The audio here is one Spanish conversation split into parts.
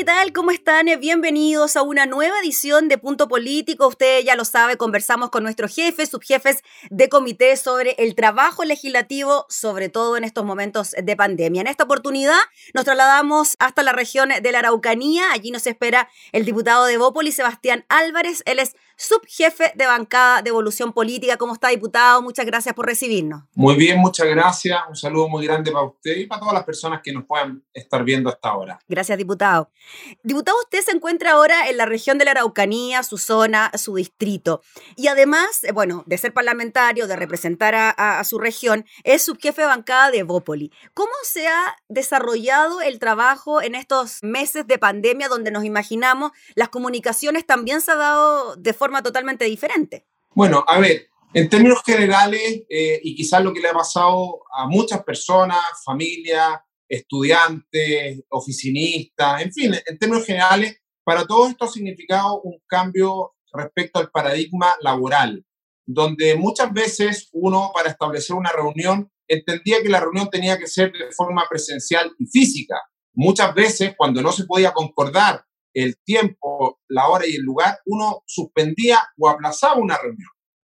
¿Qué tal? ¿Cómo están? Bienvenidos a una nueva edición de Punto Político. Usted ya lo sabe, conversamos con nuestros jefes, subjefes de comité sobre el trabajo legislativo, sobre todo en estos momentos de pandemia. En esta oportunidad nos trasladamos hasta la región de la Araucanía. Allí nos espera el diputado de Bópoli, Sebastián Álvarez. Él es subjefe de bancada de evolución política. ¿Cómo está, diputado? Muchas gracias por recibirnos. Muy bien, muchas gracias. Un saludo muy grande para usted y para todas las personas que nos puedan estar viendo hasta ahora. Gracias, diputado. Diputado, usted se encuentra ahora en la región de la Araucanía, su zona, su distrito. Y además, eh, bueno, de ser parlamentario, de representar a, su región, es subjefe de bancada de Bópoli. ¿Cómo se ha desarrollado el trabajo en estos meses de pandemia donde nos imaginamos las comunicaciones también se ha dado de forma totalmente diferente. Bueno, a ver, en términos generales, eh, y quizás lo que le ha pasado a muchas personas, familias, estudiantes, oficinistas, en fin, en términos generales, para todo esto ha significado un cambio respecto al paradigma laboral, donde muchas veces uno para establecer una reunión entendía que la reunión tenía que ser de forma presencial y física. Muchas veces, cuando no se podía concordar el tiempo, la hora y el lugar, uno suspendía o aplazaba una reunión.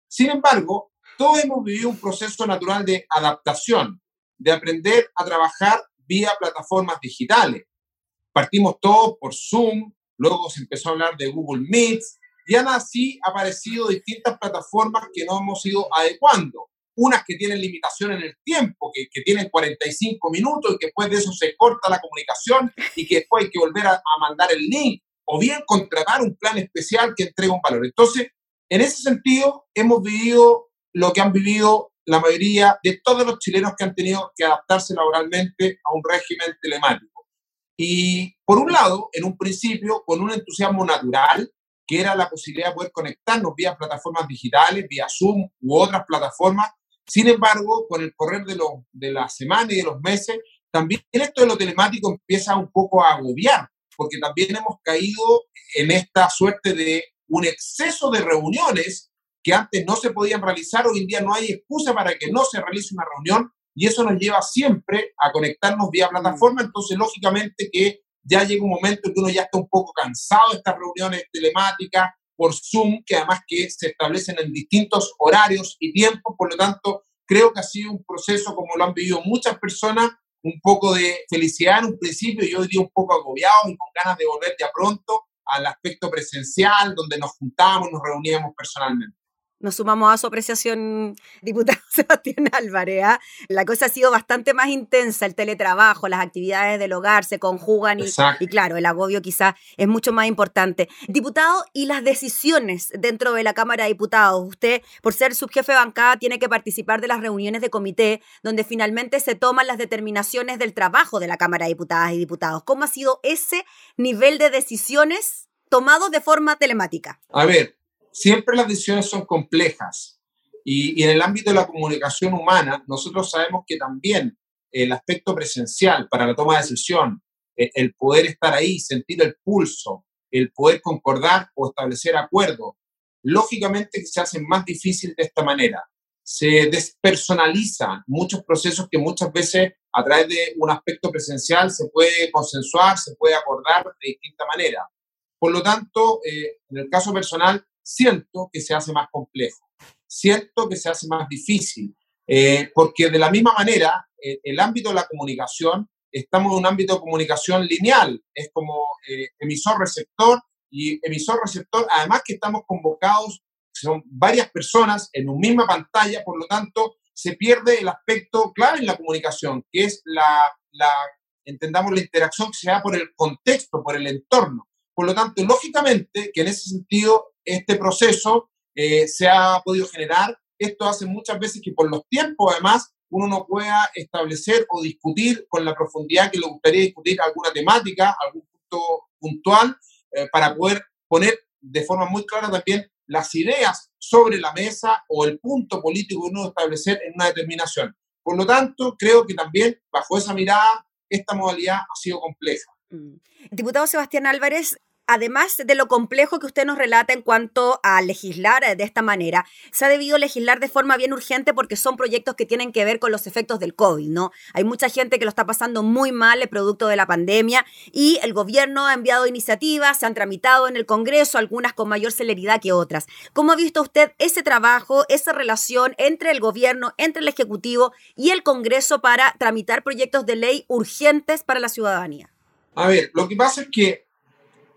Sin embargo, todos hemos vivido un proceso natural de adaptación, de aprender a trabajar vía plataformas digitales. Partimos todos por Zoom, luego se empezó a hablar de Google Meet, y han así aparecido distintas plataformas que no hemos ido adecuando. Unas que tienen limitación en el tiempo, que, que tienen 45 minutos y que después de eso se corta la comunicación y que después hay que volver a, a mandar el link, o bien contratar un plan especial que entregue un valor. Entonces, en ese sentido, hemos vivido lo que han vivido la mayoría de todos los chilenos que han tenido que adaptarse laboralmente a un régimen telemático. Y por un lado, en un principio, con un entusiasmo natural, que era la posibilidad de poder conectarnos vía plataformas digitales, vía Zoom u otras plataformas. Sin embargo, con el correr de, lo, de la semana y de los meses, también esto de lo telemático empieza un poco a agobiar, porque también hemos caído en esta suerte de un exceso de reuniones que antes no se podían realizar, hoy en día no hay excusa para que no se realice una reunión y eso nos lleva siempre a conectarnos vía plataforma, entonces lógicamente que ya llega un momento en que uno ya está un poco cansado de estas reuniones telemáticas por Zoom, que además que se establecen en distintos horarios y tiempos, por lo tanto, creo que ha sido un proceso como lo han vivido muchas personas, un poco de felicidad en un principio y hoy día un poco agobiado y con ganas de volver ya pronto al aspecto presencial, donde nos juntábamos, nos reuníamos personalmente nos sumamos a su apreciación, diputado Sebastián Álvarez. ¿ah? La cosa ha sido bastante más intensa, el teletrabajo, las actividades del hogar se conjugan y, y claro, el agobio quizás es mucho más importante. Diputado, y las decisiones dentro de la Cámara de Diputados. Usted, por ser subjefe de bancada, tiene que participar de las reuniones de comité donde finalmente se toman las determinaciones del trabajo de la Cámara de Diputadas y Diputados. ¿Cómo ha sido ese nivel de decisiones tomados de forma telemática? A ver, siempre las decisiones son complejas y, en el ámbito de la comunicación humana, nosotros sabemos que también el aspecto presencial para la toma de decisión, eh, el poder estar ahí, sentir el pulso, el poder concordar o establecer acuerdos, lógicamente se hacen más difícil de esta manera. Se despersonalizan muchos procesos que muchas veces a través de un aspecto presencial se puede consensuar, se puede acordar de distinta manera. Por lo tanto, eh, en el caso personal, siento que se hace más complejo, siento que se hace más difícil, eh, porque de la misma manera, eh, el ámbito de la comunicación, estamos en un ámbito de comunicación lineal, es como eh, emisor-receptor y emisor-receptor, además que estamos convocados, son varias personas en una misma pantalla, por lo tanto, se pierde el aspecto clave en la comunicación, que es la, la entendamos la interacción que se da por el contexto, por el entorno. Por lo tanto, lógicamente que en ese sentido este proceso eh, se ha podido generar. Esto hace muchas veces que por los tiempos, además, uno no pueda establecer o discutir con la profundidad que le gustaría discutir alguna temática, algún punto puntual, eh, para poder poner de forma muy clara también las ideas sobre la mesa o el punto político que uno establecer en una determinación. Por lo tanto, creo que también bajo esa mirada esta modalidad ha sido compleja. Mm. Diputado Sebastián Álvarez, además de lo complejo que usted nos relata en cuanto a legislar de esta manera, se ha debido legislar de forma bien urgente porque son proyectos que tienen que ver con los efectos del COVID, ¿no? Hay mucha gente que lo está pasando muy mal, el producto de la pandemia, y el gobierno ha enviado iniciativas, se han tramitado en el Congreso, algunas con mayor celeridad que otras. ¿Cómo ha visto usted ese trabajo, esa relación entre el gobierno, entre el Ejecutivo y el Congreso para tramitar proyectos de ley urgentes para la ciudadanía? A ver, lo que pasa es que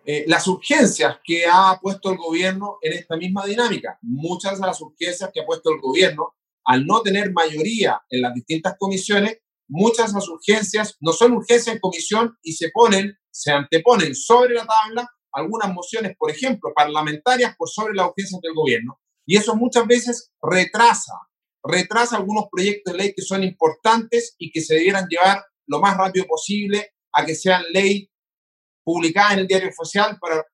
eh, las urgencias que ha puesto el gobierno en esta misma dinámica. Muchas de las urgencias que ha puesto el gobierno, al no tener mayoría en las distintas comisiones, muchas de las urgencias no son urgencias en comisión y se ponen, se anteponen sobre la tabla algunas mociones, por ejemplo, parlamentarias por sobre las urgencias del gobierno. Y eso muchas veces retrasa, retrasa algunos proyectos de ley que son importantes y que se debieran llevar lo más rápido posible a que sean ley publicadas en el diario oficial para,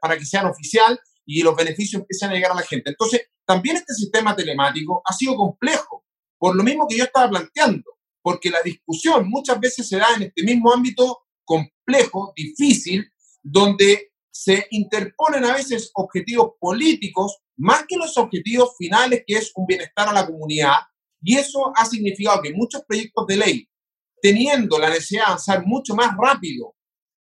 para que sean oficial y los beneficios empiecen a llegar a la gente. Entonces, también este sistema telemático ha sido complejo, por lo mismo que yo estaba planteando, porque la discusión muchas veces se da en este mismo ámbito complejo, difícil, donde se interponen a veces objetivos políticos más que los objetivos finales, que es un bienestar a la comunidad. Y eso ha significado que muchos proyectos de ley, teniendo la necesidad de avanzar mucho más rápido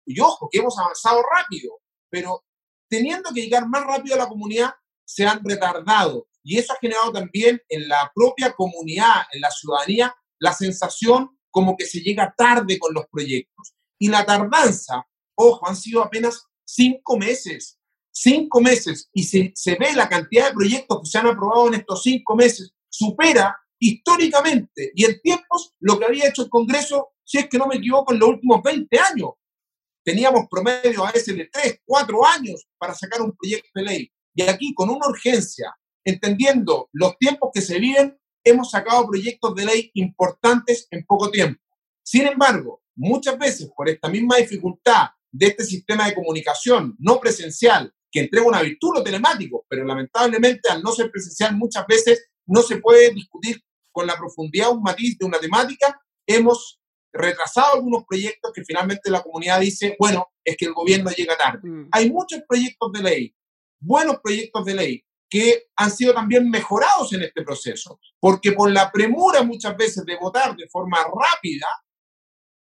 y ojo, que hemos avanzado rápido, pero teniendo que llegar más rápido a la comunidad, se han retardado. Y eso ha generado también en la propia comunidad, en la ciudadanía, la sensación como que se llega tarde con los proyectos. Y la tardanza, ojo, han sido apenas cinco meses. Cinco meses. Y se, se ve la cantidad de proyectos que se han aprobado en estos cinco meses, supera históricamente y en tiempos lo que había hecho el Congreso, si es que no me equivoco, en los últimos 20 años teníamos promedio a veces de tres, cuatro años para sacar un proyecto de ley. Y aquí, con una urgencia, entendiendo los tiempos que se viven, hemos sacado proyectos de ley importantes en poco tiempo. Sin embargo, muchas veces por esta misma dificultad de este sistema de comunicación no presencial, que entrega una virtud lo telemático, pero lamentablemente al no ser presencial muchas veces no se puede discutir con la profundidad un matiz de una temática, hemos retrasado algunos proyectos que finalmente la comunidad dice, bueno, es que el gobierno llega tarde. Mm. Hay muchos proyectos de ley, buenos proyectos de ley, que han sido también mejorados en este proceso, porque por la premura muchas veces de votar de forma rápida,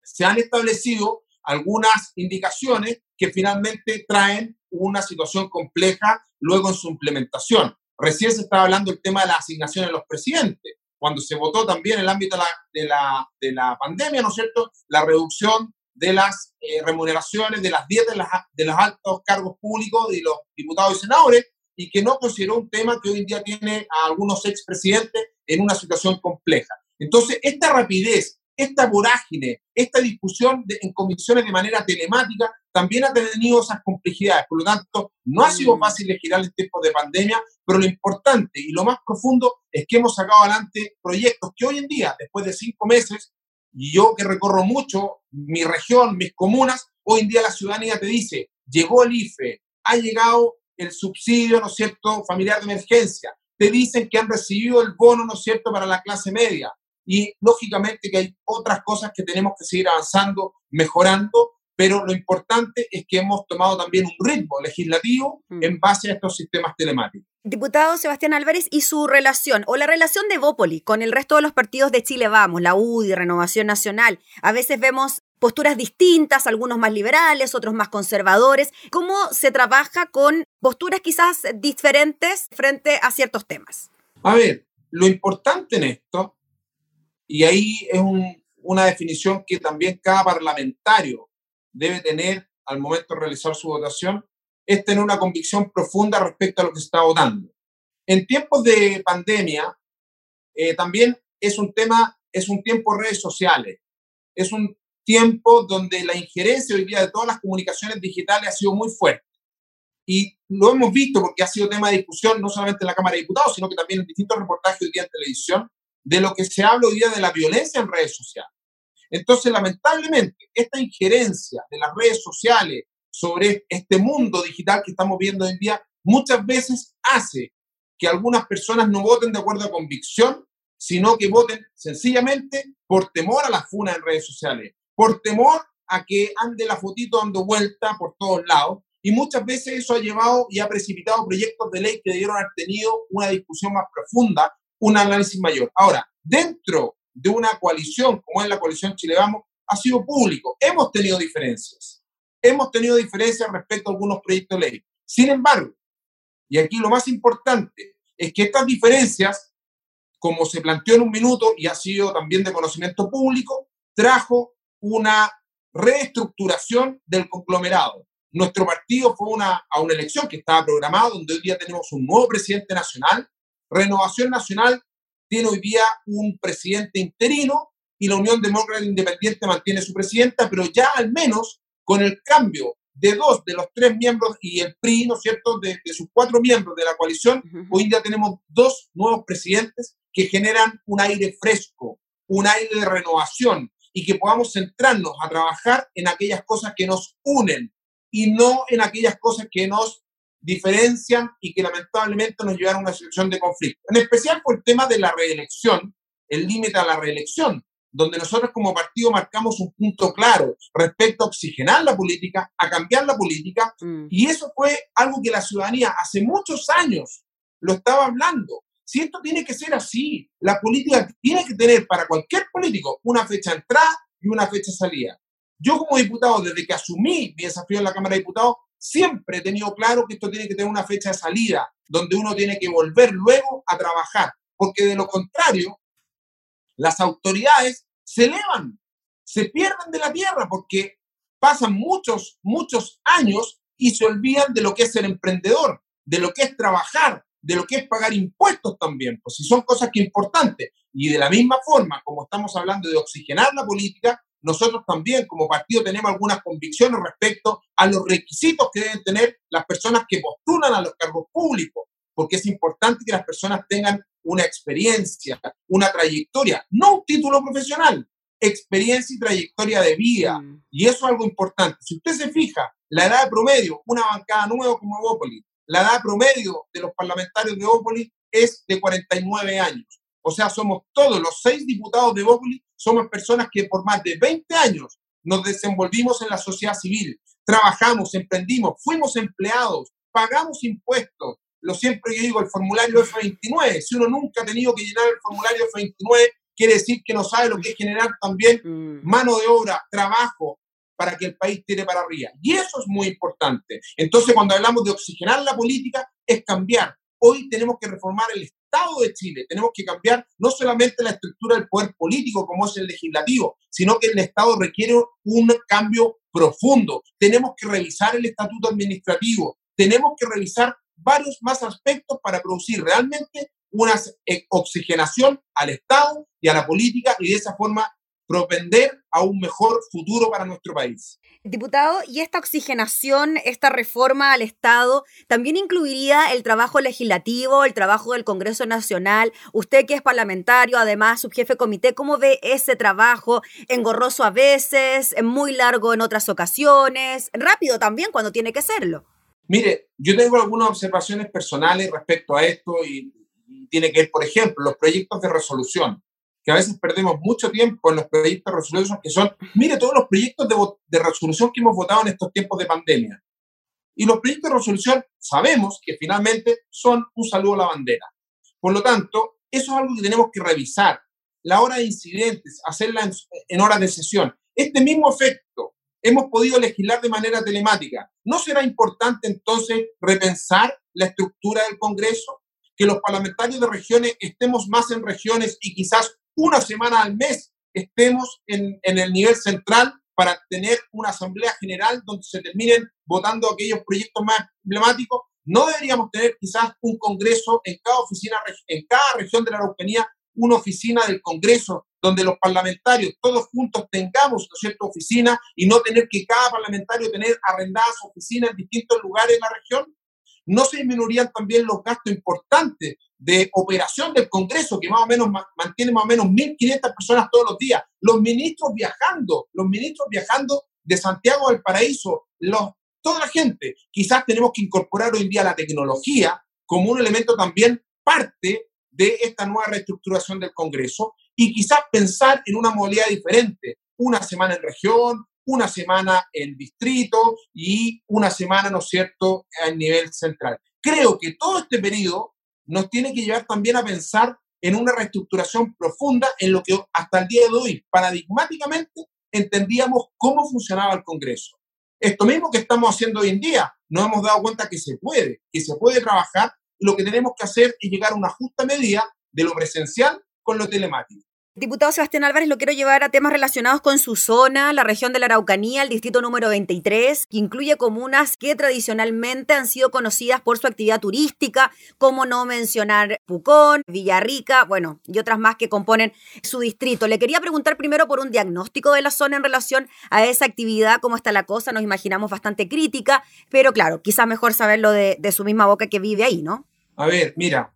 se han establecido algunas indicaciones que finalmente traen una situación compleja luego en su implementación. Recién se estaba hablando del tema de la asignación de los presidentes cuando se votó también en el ámbito de la, de la, pandemia, ¿no es cierto?, la reducción de las eh, remuneraciones, de las dietas de, los altos cargos públicos de los diputados y senadores, y que no consideró un tema que hoy en día tiene a algunos expresidentes en una situación compleja. Entonces, esta rapidez, esta vorágine, esta discusión en comisiones de manera telemática también ha tenido esas complejidades. Por lo tanto, no ha sido mm. fácil girar en tiempos de pandemia, pero lo importante y lo más profundo es que hemos sacado adelante proyectos que hoy en día, después de cinco meses, y yo que recorro mucho mi región, mis comunas, hoy en día la ciudadanía te dice, llegó el IFE, ha llegado el subsidio, ¿no es cierto?, familiar de emergencia, te dicen que han recibido el bono, ¿no es cierto?, para la clase media. Y lógicamente que hay otras cosas que tenemos que seguir avanzando, mejorando, pero lo importante es que hemos tomado también un ritmo legislativo mm. en base a estos sistemas telemáticos. Diputado Sebastián Álvarez y su relación o la relación de Bópoli con el resto de los partidos de Chile Vamos, la UDI, Renovación Nacional. A veces vemos posturas distintas, algunos más liberales, otros más conservadores. ¿Cómo se trabaja con posturas quizás diferentes frente a ciertos temas? A ver, lo importante en esto, y ahí es una definición que también cada parlamentario debe tener al momento de realizar su votación es tener una convicción profunda respecto a lo que se está votando. En tiempos de pandemia, eh, también es un tema, es un tiempo de redes sociales, es un tiempo donde la injerencia hoy día de todas las comunicaciones digitales ha sido muy fuerte. Y lo hemos visto porque ha sido tema de discusión no solamente en la Cámara de Diputados, sino que también en distintos reportajes hoy día en televisión, de lo que se habla hoy día de la violencia en redes sociales. Entonces, lamentablemente, esta injerencia de las redes sociales sobre este mundo digital que estamos viendo hoy en día muchas veces hace que algunas personas no voten de acuerdo a convicción, sino que voten sencillamente por temor a la funa en redes sociales, por temor a que ande la fotito dando vuelta por todos lados. Y muchas veces eso ha llevado y ha precipitado proyectos de ley que debieron haber tenido una discusión más profunda, un análisis mayor. Ahora, dentro de una coalición como es la coalición Chile Vamos, ha sido público. Hemos tenido diferencias. Hemos tenido diferencias respecto a algunos proyectos de ley. Sin embargo, y aquí lo más importante, es que estas diferencias, como se planteó en un minuto y ha sido también de conocimiento público, trajo una reestructuración del conglomerado. Nuestro partido fue una, a una elección que estaba programada, donde hoy día tenemos un nuevo presidente nacional. Renovación Nacional tiene hoy día un presidente interino y la Unión Demócrata Independiente mantiene su presidenta, pero ya al menos con el cambio de dos de los tres miembros y el PRI, ¿no es cierto?, de, sus cuatro miembros de la coalición, hoy día tenemos dos nuevos presidentes que generan un aire fresco, un aire de renovación y que podamos centrarnos a trabajar en aquellas cosas que nos unen y no en aquellas cosas que nos diferencian y que lamentablemente nos llevaron a una situación de conflicto. En especial por el tema de la reelección, el límite a la reelección, donde nosotros como partido marcamos un punto claro respecto a oxigenar la política, a cambiar la política, mm. y eso fue algo que la ciudadanía hace muchos años lo estaba hablando. Si esto tiene que ser así, la política tiene que tener para cualquier político una fecha de entrada y una fecha de salida. Yo como diputado, desde que asumí mi desafío en la Cámara de Diputados, siempre he tenido claro que esto tiene que tener una fecha de salida, donde uno tiene que volver luego a trabajar, porque de lo contrario, las autoridades se elevan, se pierden de la tierra porque pasan muchos, muchos años y se olvidan de lo que es ser emprendedor, de lo que es trabajar, de lo que es pagar impuestos también, pues si son cosas que importantes. Y de la misma forma, como estamos hablando de oxigenar la política, nosotros también como partido tenemos algunas convicciones respecto a los requisitos que deben tener las personas que postulan a los cargos públicos, porque es importante que las personas tengan una experiencia, una trayectoria, no un título profesional, experiencia y trayectoria de vida. Mm. Y eso es algo importante. Si usted se fija, la edad promedio, una bancada nueva como Evópolis, la edad promedio de los parlamentarios de Evópolis es de 49 años. O sea, somos todos los seis diputados de Evópolis, somos personas que por más de 20 años nos desenvolvimos en la sociedad civil, trabajamos, emprendimos, fuimos empleados, pagamos impuestos, lo siempre yo digo, el formulario F29. Si uno nunca ha tenido que llenar el formulario F29, quiere decir que no sabe lo que es generar también mm. mano de obra, trabajo para que el país tire para arriba. Y eso es muy importante. Entonces, cuando hablamos de oxigenar la política, es cambiar. Hoy tenemos que reformar el Estado de Chile. Tenemos que cambiar no solamente la estructura del poder político, como es el legislativo, sino que el Estado requiere un cambio profundo. Tenemos que revisar el estatuto administrativo. Tenemos que revisar varios más aspectos para producir realmente una oxigenación al Estado y a la política y de esa forma propender a un mejor futuro para nuestro país. Diputado, ¿y esta oxigenación, esta reforma al Estado, también incluiría el trabajo legislativo, el trabajo del Congreso Nacional? Usted que es parlamentario, además subjefe comité, ¿cómo ve ese trabajo? Engorroso a veces, muy largo en otras ocasiones, rápido también cuando tiene que serlo. Mire, yo tengo algunas observaciones personales respecto a esto y, tiene que ver, por ejemplo, los proyectos de resolución, que a veces perdemos mucho tiempo en los proyectos de resolución, que son, mire, todos los proyectos de, de resolución que hemos votado en estos tiempos de pandemia. Y los proyectos de resolución sabemos que finalmente son un saludo a la bandera. Por lo tanto, eso es algo que tenemos que revisar. La hora de incidentes, hacerla en, en horas de sesión. Este mismo efecto hemos podido legislar de manera telemática. ¿No será importante entonces repensar la estructura del Congreso? Que los parlamentarios de regiones estemos más en regiones y quizás una semana al mes estemos en, en el nivel central para tener una asamblea general donde se terminen votando aquellos proyectos más emblemáticos. No deberíamos tener quizás un congreso en cada oficina, en cada región de la Araucanía, una oficina del Congreso donde los parlamentarios todos juntos tengamos ¿no cierta oficina y no tener que cada parlamentario tener arrendadas oficinas en distintos lugares de la región? ¿No se disminuirían también los gastos importantes de operación del Congreso, que más o menos mantiene más o menos 1.500 personas todos los días? Los ministros viajando, los ministros viajando de Santiago al Paraíso, los, toda la gente. Quizás tenemos que incorporar hoy en día la tecnología como un elemento también parte de esta nueva reestructuración del Congreso y quizás pensar en una modalidad diferente, una semana en región, una semana en distrito y una semana, ¿no es cierto?, a nivel central. Creo que todo este periodo nos tiene que llevar también a pensar en una reestructuración profunda en lo que hasta el día de hoy, paradigmáticamente, entendíamos cómo funcionaba el Congreso. Esto mismo que estamos haciendo hoy en día, nos hemos dado cuenta que se puede, que se puede trabajar lo que tenemos que hacer es llegar a una justa medida de lo presencial con lo telemático. Diputado Sebastián Álvarez, lo quiero llevar a temas relacionados con su zona, la región de la Araucanía, el distrito número 23, que incluye comunas que tradicionalmente han sido conocidas por su actividad turística, como no mencionar Pucón, Villarrica, bueno, y otras más que componen su distrito. Le quería preguntar primero por un diagnóstico de la zona en relación a esa actividad, cómo está la cosa, nos imaginamos bastante crítica, pero claro, quizás mejor saberlo de, de su misma boca que vive ahí, ¿no? A ver, mira,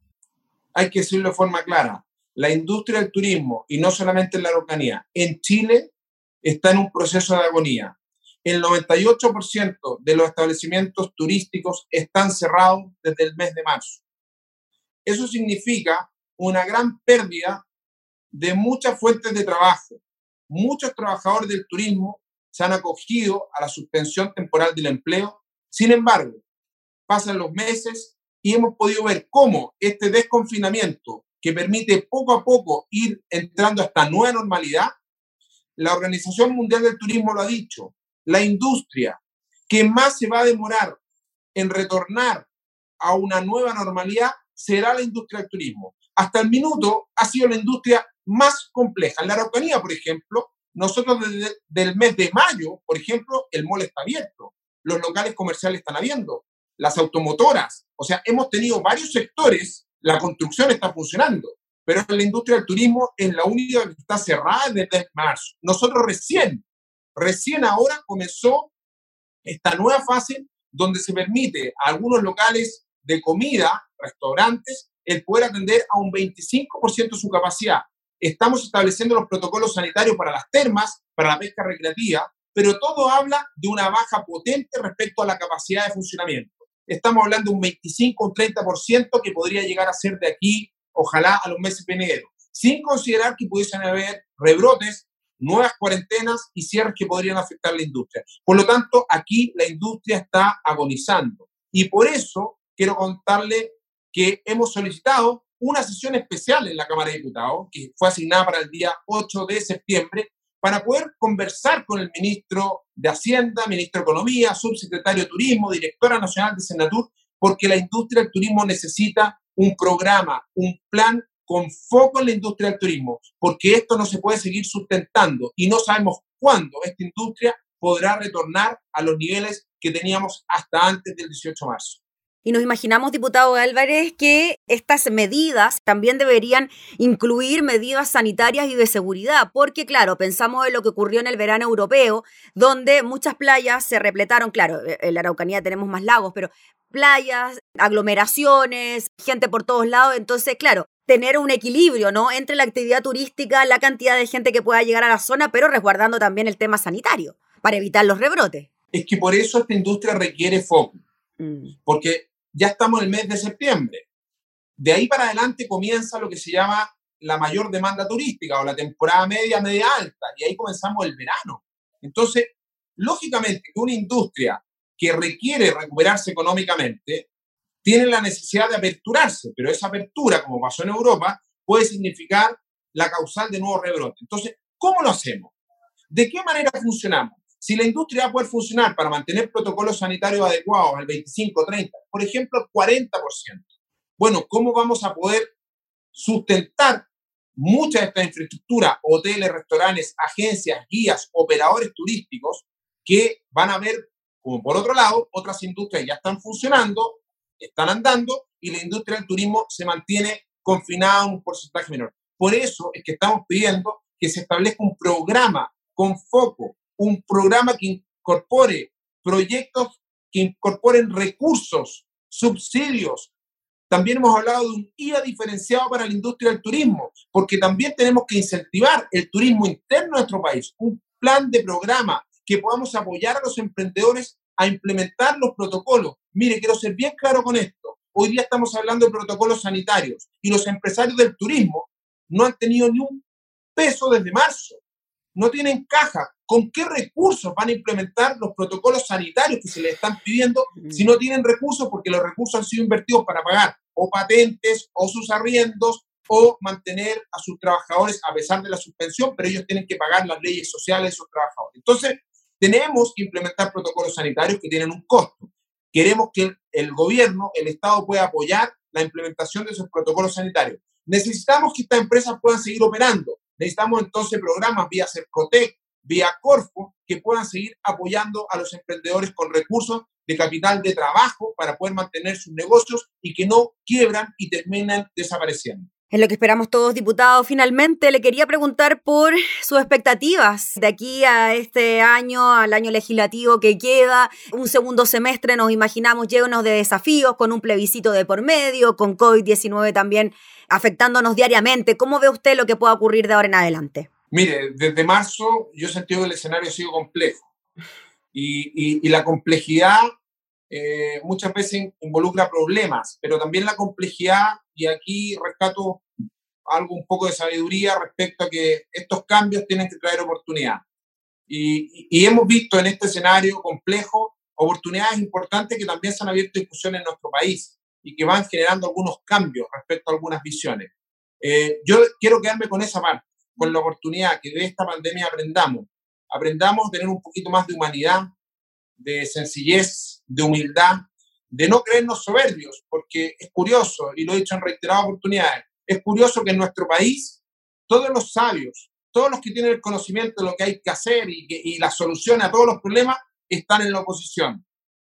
hay que decirlo de forma clara la industria del turismo, y no solamente en la Araucanía, en Chile está en un proceso de agonía. El 98% de los establecimientos turísticos están cerrados desde el mes de marzo. Eso significa una gran pérdida de muchas fuentes de trabajo. Muchos trabajadores del turismo se han acogido a la suspensión temporal del empleo. Sin embargo, pasan los meses y hemos podido ver cómo este desconfinamiento que permite poco a poco ir entrando a esta nueva normalidad, la Organización Mundial del Turismo lo ha dicho, la industria que más se va a demorar en retornar a una nueva normalidad será la industria del turismo. Hasta el minuto ha sido la industria más compleja. En la Araucanía, por ejemplo, nosotros desde el mes de mayo, por ejemplo, el mall está abierto, los locales comerciales están habiendo, las automotoras, o sea, hemos tenido varios sectores la construcción está funcionando, pero la industria del turismo es la única que está cerrada desde marzo. Nosotros recién, recién ahora comenzó esta nueva fase donde se permite a algunos locales de comida, restaurantes, el poder atender a un 25% de su capacidad. Estamos estableciendo los protocolos sanitarios para las termas, para la pesca recreativa, pero todo habla de una baja potente respecto a la capacidad de funcionamiento estamos hablando de un 25 o un 30% que podría llegar a ser de aquí, ojalá, a los meses venideros, sin considerar que pudiesen haber rebrotes, nuevas cuarentenas y cierres que podrían afectar la industria. Por lo tanto, aquí la industria está agonizando. Y por eso quiero contarle que hemos solicitado una sesión especial en la Cámara de Diputados, que fue asignada para el día 8 de septiembre, para poder conversar con el ministro de Hacienda, ministro de Economía, subsecretario de Turismo, directora nacional de Senatur, porque la industria del turismo necesita un programa, un plan con foco en la industria del turismo, porque esto no se puede seguir sustentando y no sabemos cuándo esta industria podrá retornar a los niveles que teníamos hasta antes del 18 de marzo. Y nos imaginamos, diputado Álvarez, que estas medidas también deberían incluir medidas sanitarias y de seguridad, porque claro, pensamos en lo que ocurrió en el verano europeo, donde muchas playas se repletaron, claro, e, en la Araucanía tenemos más lagos, pero playas, aglomeraciones, gente por todos lados, entonces, claro, tener un equilibrio, ¿no? Entre la actividad turística, la cantidad de gente que pueda llegar a la zona, pero resguardando también el tema sanitario, para evitar los rebrotes. Es que por eso esta industria requiere foco. Mm. Porque ya estamos en el mes de septiembre. De ahí para adelante comienza lo que se llama la mayor demanda turística o la temporada media, media alta, y ahí comenzamos el verano. Entonces, lógicamente una industria que requiere recuperarse económicamente tiene la necesidad de aperturarse, pero esa apertura, como pasó en Europa, puede significar la causal de nuevos rebrotes. Entonces, ¿cómo lo hacemos? ¿De qué manera funcionamos? Si la industria va a poder funcionar para mantener protocolos sanitarios adecuados al 25, 30, por ejemplo, el 40%, bueno, ¿cómo vamos a poder sustentar mucha de esta infraestructura, hoteles, restaurantes, agencias, guías, operadores turísticos, que van a ver, como por otro lado, otras industrias ya están funcionando, están andando y la industria del turismo se mantiene confinada a un porcentaje menor. Por eso es que estamos pidiendo que se establezca un programa con foco un programa que incorpore proyectos que incorporen recursos, subsidios. También hemos hablado de un IVA diferenciado para la industria del turismo, porque también tenemos que incentivar el turismo interno de nuestro país, un plan de programa que podamos apoyar a los emprendedores a implementar los protocolos. Mire, quiero ser bien claro con esto. Hoy día estamos hablando de protocolos sanitarios y los empresarios del turismo no han tenido ni un peso desde marzo. No tienen caja. ¿Con qué recursos van a implementar los protocolos sanitarios que se les están pidiendo si no tienen recursos? Porque los recursos han sido invertidos para pagar o patentes o sus arriendos o mantener a sus trabajadores a pesar de la suspensión, pero ellos tienen que pagar las leyes sociales de sus trabajadores. Entonces, tenemos que implementar protocolos sanitarios que tienen un costo. Queremos que el, gobierno, el Estado pueda apoyar la implementación de esos protocolos sanitarios. Necesitamos que estas empresas puedan seguir operando. Necesitamos entonces programas vía Cercotec, vía Corfo, que puedan seguir apoyando a los emprendedores con recursos de capital de trabajo para poder mantener sus negocios y que no quiebran y terminan desapareciendo. En lo que esperamos todos, diputados, finalmente le quería preguntar por sus expectativas de aquí a este año, al año legislativo que queda, un segundo semestre nos imaginamos llenos de desafíos, con un plebiscito de por medio, con COVID-19 también afectándonos diariamente. ¿Cómo ve usted lo que pueda ocurrir de ahora en adelante? Mire, desde marzo yo he sentido que el escenario ha sido complejo y, la complejidad eh, muchas veces involucra problemas, pero también la complejidad, y aquí rescato algo un poco de sabiduría respecto a que estos cambios tienen que traer oportunidad. Y, y, hemos visto en este escenario complejo oportunidades importantes que también se han abierto discusiones en nuestro país y que van generando algunos cambios respecto a algunas visiones. Eh, yo quiero quedarme con esa parte, con la oportunidad que de esta pandemia aprendamos. Aprendamos a tener un poquito más de humanidad, de sencillez, de humildad, de no creernos soberbios, porque es curioso, y lo he dicho en reiteradas oportunidades, es curioso que en nuestro país todos los sabios, todos los que tienen el conocimiento de lo que hay que hacer y, y la solución a todos los problemas están en la oposición.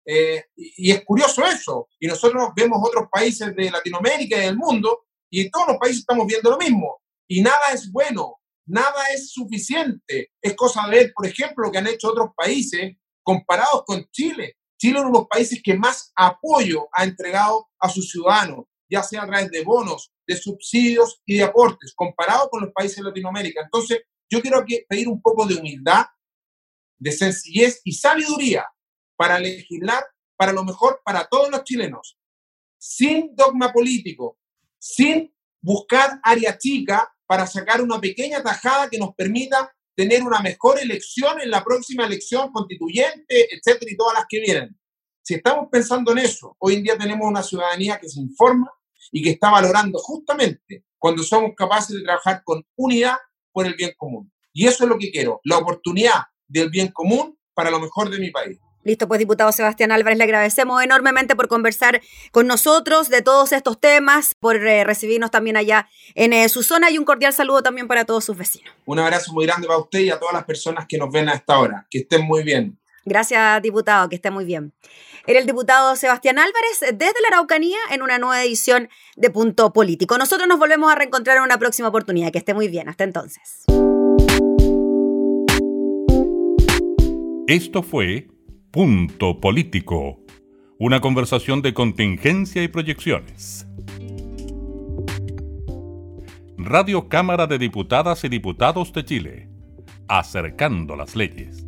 Eh, y, es curioso eso. Y nosotros vemos otros países de Latinoamérica y del mundo, y en todos los países estamos viendo lo mismo. Y nada es bueno, nada es suficiente. Es cosa de ver, por ejemplo, lo que han hecho otros países comparados con Chile. Chile es uno de los países que más apoyo ha entregado a sus ciudadanos, ya sea a través de bonos, de subsidios y de aportes, comparado con los países de Latinoamérica. Entonces, yo quiero pedir un poco de humildad, de sencillez y sabiduría para legislar para lo mejor para todos los chilenos, sin dogma político, sin buscar área chica para sacar una pequeña tajada que nos permita tener una mejor elección en la próxima elección constituyente, etcétera, y todas las que vienen. Si estamos pensando en eso, hoy en día tenemos una ciudadanía que se informa y que está valorando justamente cuando somos capaces de trabajar con unidad por el bien común. Y eso es lo que quiero, la oportunidad del bien común para lo mejor de mi país. Listo, pues diputado Sebastián Álvarez, le agradecemos enormemente por conversar con nosotros de todos estos temas, por eh, recibirnos también allá en eh, su zona y un cordial saludo también para todos sus vecinos. Un abrazo muy grande para usted y a todas las personas que nos ven a esta hora. Que estén muy bien. Gracias, diputado, que esté muy bien. Era el diputado Sebastián Álvarez desde la Araucanía en una nueva edición de Punto Político. Nosotros nos volvemos a reencontrar en una próxima oportunidad. Que esté muy bien. Hasta entonces. Esto fue Punto Político, una conversación de contingencia y proyecciones. Radio Cámara de Diputadas y Diputados de Chile, acercando las leyes.